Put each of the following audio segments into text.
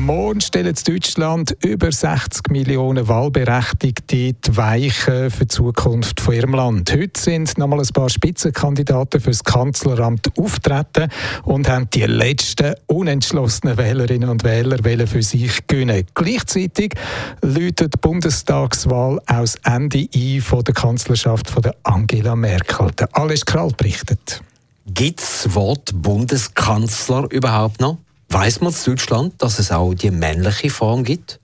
Morgen stellen in Deutschland über 60 Millionen Wahlberechtigte die Weichen für die Zukunft von ihrem Land. Heute sind noch mal ein paar Spitzenkandidaten für das Kanzleramt auftreten und haben die letzten unentschlossenen Wählerinnen und Wähler für sich gewinnen. Gleichzeitig läutet die Bundestagswahl aus Ende ein von der Kanzlerschaft von Angela Merkel. Der Alles Krall berichtet. Gibt es Wort Bundeskanzler überhaupt noch? Weiß man in Deutschland, dass es auch die männliche Form gibt?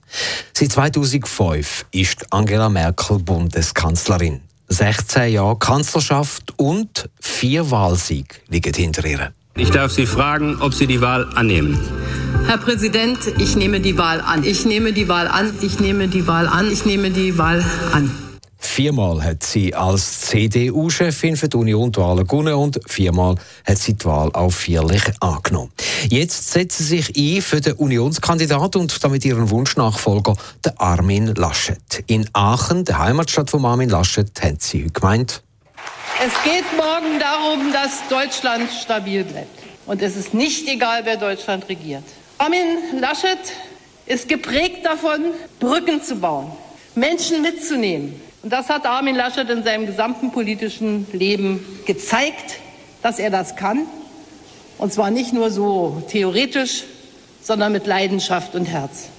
Seit 2005 ist Angela Merkel Bundeskanzlerin. 16 Jahre Kanzlerschaft und vier Wahlsiege liegen hinter ihr. Ich darf Sie fragen, ob Sie die Wahl annehmen. Herr Präsident, ich nehme die Wahl an. Ich nehme die Wahl an. Ich nehme die Wahl an. Ich nehme die Wahl an. Viermal hat sie als CDU-Chefin für die Union die Wahl gewonnen und viermal hat sie die Wahl auch vierlich angenommen. Jetzt setzt sie sich ein für den Unionskandidat und damit ihren Wunschnachfolger, den Armin Laschet. In Aachen, der Heimatstadt von Armin Laschet, hat sie gemeint. Es geht morgen darum, dass Deutschland stabil bleibt. Und es ist nicht egal, wer Deutschland regiert. Armin Laschet ist geprägt davon, Brücken zu bauen, Menschen mitzunehmen das hat Armin Laschet in seinem gesamten politischen Leben gezeigt, dass er das kann. Und zwar nicht nur so theoretisch, sondern mit Leidenschaft und Herz.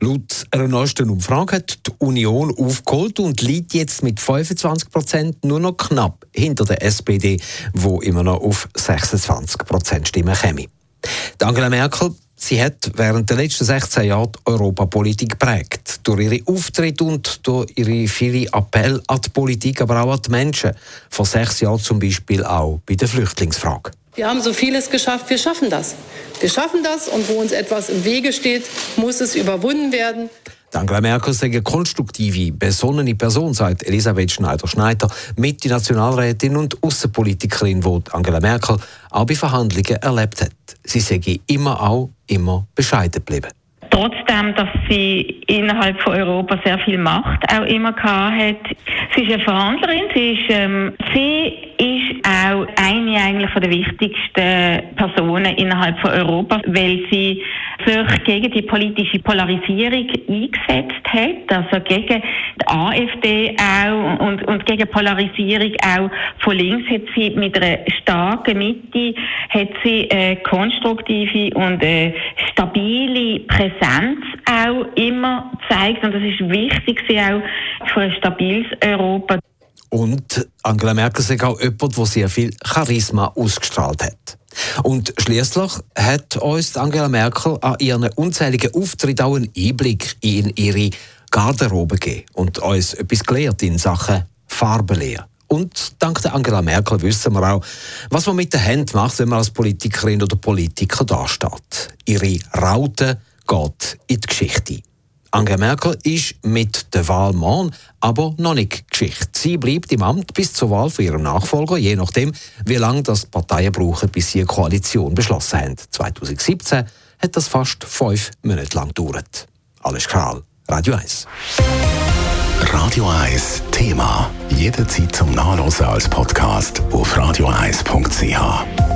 Laut einer neuesten Umfrage hat die Union aufgeholt und liegt jetzt mit 25 Prozent nur noch knapp hinter der SPD, wo immer noch auf 26 Prozent Stimmen käme. Angela Merkel Sie hat während der letzten 16 Jahre die Europapolitik geprägt. Durch ihre Auftritte und durch ihre viele Appelle an die Politik, aber auch an die Menschen. Vor sechs Jahren zum Beispiel auch bei der Flüchtlingsfrage. Wir haben so vieles geschafft, wir schaffen das. Wir schaffen das und wo uns etwas im Wege steht, muss es überwunden werden. Angela Merkel sei eine konstruktive, besonnene Person, sagt Elisabeth Schneider-Schneider, Mitte-Nationalrätin und Außenpolitikerin, die Angela Merkel auch bei Verhandlungen erlebt hat. Sie sei immer auch immer bescheiden geblieben. Trotzdem, dass sie innerhalb von Europa sehr viel Macht auch immer gehabt hat. Sie ist eine Verhandlerin, sie ist, ähm, sie ist auch eine eigentlich von der wichtigsten Personen innerhalb von Europa, weil sie sich gegen die politische Polarisierung eingesetzt hat, also gegen die AfD auch und, und gegen Polarisierung auch von links hat sie mit einer starken Mitte hat sie eine konstruktive und eine stabile Präsenz auch immer gezeigt und das ist wichtig sie auch für ein stabiles Europa. Und Angela Merkel ist auch jemand, der sehr viel Charisma ausgestrahlt hat. Und schließlich hat uns Angela Merkel an ihren unzähligen Auftritten auch einen Einblick in ihre Garderobe gegeben und uns etwas gelehrt in Sachen Farbenlehre. Und dank der Angela Merkel wissen wir auch, was man mit den Händen macht, wenn man als Politikerin oder Politiker dasteht. Ihre Raute geht in die Geschichte. Angela Merkel ist mit der Wahl morgen aber noch nicht Geschichte. Sie bleibt im Amt bis zur Wahl von ihrem Nachfolger, je nachdem, wie lange das Parteien brauchen, bis sie eine Koalition beschlossen haben. 2017 hat das fast fünf Monate lang gedauert. Alles klar, Radio 1. Radio 1 Thema. Jederzeit zum Nachlesen als Podcast auf radio1.ch.